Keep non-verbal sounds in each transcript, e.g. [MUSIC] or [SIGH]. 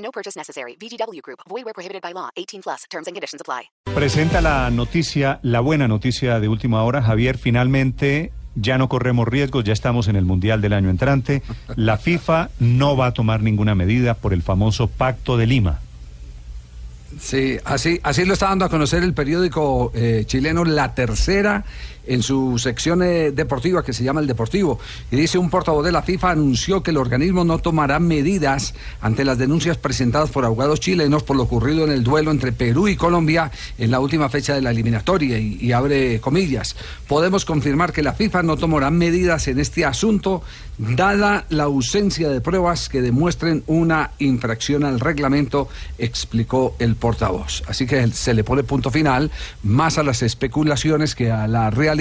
No purchase necessary. VGW Group. Void where prohibited by law. 18 plus. Terms and conditions apply. Presenta la noticia, la buena noticia de última hora. Javier, finalmente ya no corremos riesgos, ya estamos en el Mundial del año entrante. La FIFA no va a tomar ninguna medida por el famoso Pacto de Lima. Sí, así, así lo está dando a conocer el periódico eh, chileno La Tercera en su sección eh, deportiva que se llama El Deportivo. Y dice un portavoz de la FIFA anunció que el organismo no tomará medidas ante las denuncias presentadas por abogados chilenos por lo ocurrido en el duelo entre Perú y Colombia en la última fecha de la eliminatoria. Y, y abre comillas. Podemos confirmar que la FIFA no tomará medidas en este asunto dada la ausencia de pruebas que demuestren una infracción al reglamento, explicó el portavoz. Así que se le pone punto final más a las especulaciones que a la realidad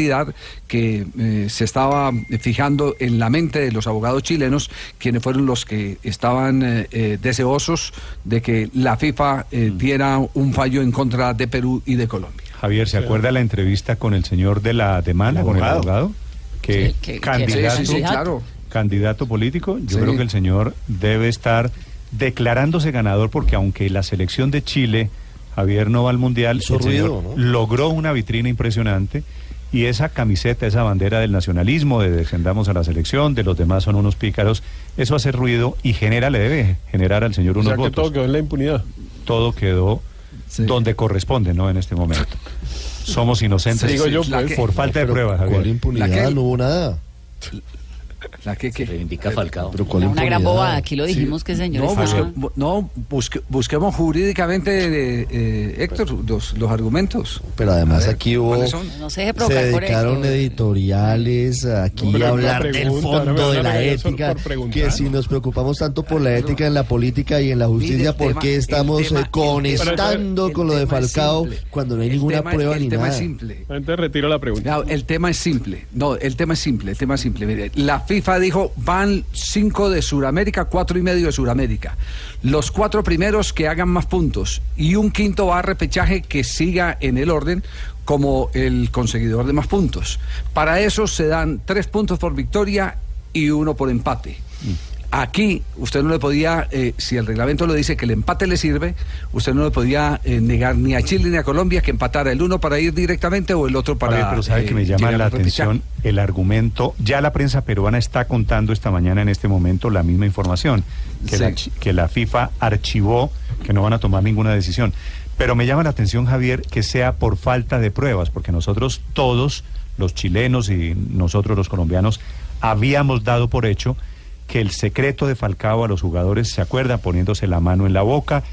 que eh, se estaba fijando en la mente de los abogados chilenos, quienes fueron los que estaban eh, eh, deseosos de que la FIFA eh, diera un fallo en contra de Perú y de Colombia. Javier, ¿se acuerda la entrevista con el señor de la demanda, con el abogado? Que Sí, que- candidato, Sí, sí, sí, claro. candidato político, yo Sí. creo que el señor debe estar declarándose ganador porque aunque la selección de Chile, Javier no va al Mundial, el señor ruido, ¿no? logró una vitrina impresionante y esa camiseta, esa bandera del nacionalismo, de defendamos a la selección, de los demás son unos pícaros, eso hace ruido y genera, le debe generar al señor O unos sea que votos. todo quedó en la impunidad. Todo quedó Sí. donde corresponde, ¿no? En este momento. Somos inocentes Sí, Digo yo, pues, que- por falta de pruebas, ¿Cuál Javier. impunidad? La que- No hubo nada. La que, que- reivindica Falcao. Pero ¿cuál Una impunidad? gran bobada. Aquí lo dijimos que el señor No, estaba- busque- bu- no busque- busquemos jurídicamente, eh, eh, Héctor, los, los argumentos. Pero además ver, aquí hubo... No se deje Se dedicaron eso. editoriales aquí a hablar del pregunta, fondo de la ética, que si ¿no? nos preocupamos tanto por la ética en la política y en la justicia, el ¿por tema- qué el estamos tema- eh, el conectando tema- con lo de el tema Falcao simple. cuando no hay El ninguna tema- prueba el ni tema nada? es simple. Entonces retiro la pregunta. No, el tema es simple. No, el tema es simple. El tema es simple. Mire, la FIFA dijo van cinco de Sudamérica, cuatro y medio de Sudamérica. Los cuatro primeros que hagan más puntos y un quinto va a repechaje que siga en el orden como el conseguidor de más puntos. Para eso se dan tres puntos por victoria y uno por empate. Aquí usted no le podía, eh, si el reglamento lo dice que el empate le sirve, usted no le podía eh, negar ni a Chile ni a Colombia que empatara el uno para ir directamente o el otro para. Javier, pero sabe eh, que me llama llegar la atención el argumento. Ya la prensa peruana está contando esta mañana en este momento la misma información que, Sí. la, chi- que la FIFA archivó, que no van a tomar ninguna decisión. Pero me llama la atención, Javier, que sea por falta de pruebas, porque nosotros todos, los chilenos y nosotros los colombianos, habíamos dado por hecho que el secreto de Falcao a los jugadores, ¿se acuerda? Poniéndose la mano en la boca,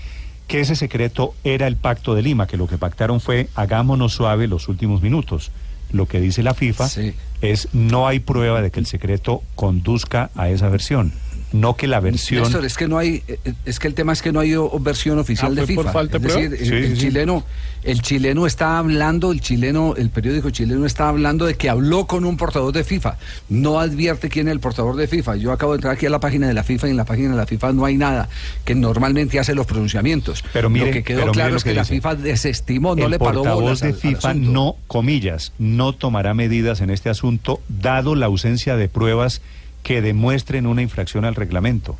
que ese secreto era el pacto de Lima, que lo que pactaron fue hagámonos suave los últimos minutos. Lo que dice la FIFA Sí. es no hay prueba de que el secreto conduzca a esa versión, no que la versión... Néstor, es que no hay, eh, es que el tema es que no hay o- versión oficial Ah, de ¿fue FIFA. por falta es decir, el, Sí, el sí. chileno, el chileno está hablando, el chileno, el periódico chileno está hablando de que habló con un portador de FIFA. No advierte quién es el portador de FIFA. Yo acabo de entrar aquí a la página de la FIFA y en la página de la FIFA no hay nada que normalmente hace los pronunciamientos. Pero mire- lo que quedó claro lo es que, que la. FIFA desestimó, no el le paró portavoz bolas de al- FIFA no, comillas, no tomará medidas en este asunto, dado la ausencia de pruebas que demuestren una infracción al reglamento.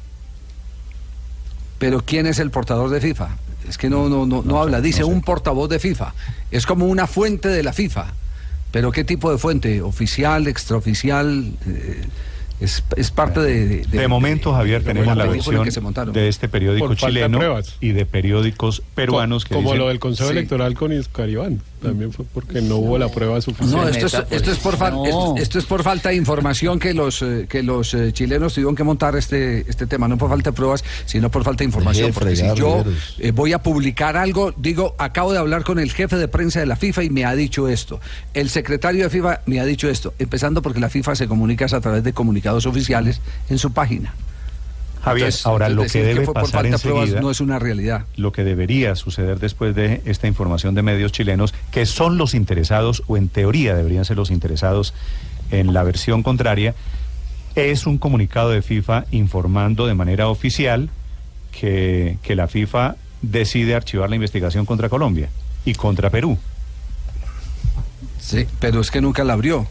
Pero ¿quién es el portador de FIFA? Es que no, no, no, no habla, dice no sé. un portavoz de FIFA. Es como una fuente de la FIFA. Pero ¿qué tipo de fuente? ¿Oficial, extraoficial? Eh, es, es parte de... De, momento, Javier, de tenemos la versión que se montaron. de este periódico de chileno y de periódicos peruanos que Como dicen- lo del Consejo Sí. Electoral con Iscaribán. También fue porque no hubo la prueba suficiente. No, esto es, esto, es por fal- No. esto, esto es por falta de información que los eh, que los eh, chilenos tuvieron que montar este este tema, no por falta de pruebas, sino por falta de información. Deje de Porque si yo eh, voy a publicar algo, digo, acabo de hablar con el jefe de prensa de la FIFA y me ha dicho esto. El secretario de FIFA me ha dicho esto, empezando porque la FIFA se comunica a través de comunicados oficiales en su página. Javier, Entonces- ahora entonces lo que debe fue por pasar falta de pruebas enseguida, no es una realidad. lo que debería suceder después de esta información de medios chilenos, que son los interesados, o en teoría deberían ser los interesados en la versión contraria, es un comunicado de FIFA informando de manera oficial que, que la FIFA decide archivar la investigación contra Colombia y contra Perú. Sí, pero es que nunca la abrió.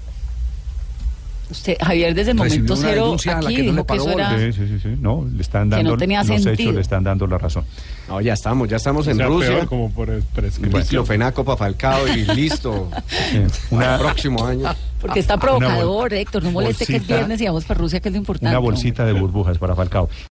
Usted, Javier, desde el momento una cero denuncia a la aquí que no le dijo que paró eso era... Sí, sí, sí, sí. No, le están Que no dando tenía los sentido. hechos, le están dando la razón. No, ya estamos, ya estamos O en sea, Rusia. peor como por prescripción. Diclofenaco para Falcao y [LAUGHS] listo. Una, Próximo año. Porque está provocador, Héctor. No moleste que es bolsita- viernes y vamos para Rusia, que es lo importante. una bolsita de burbujas para Falcao.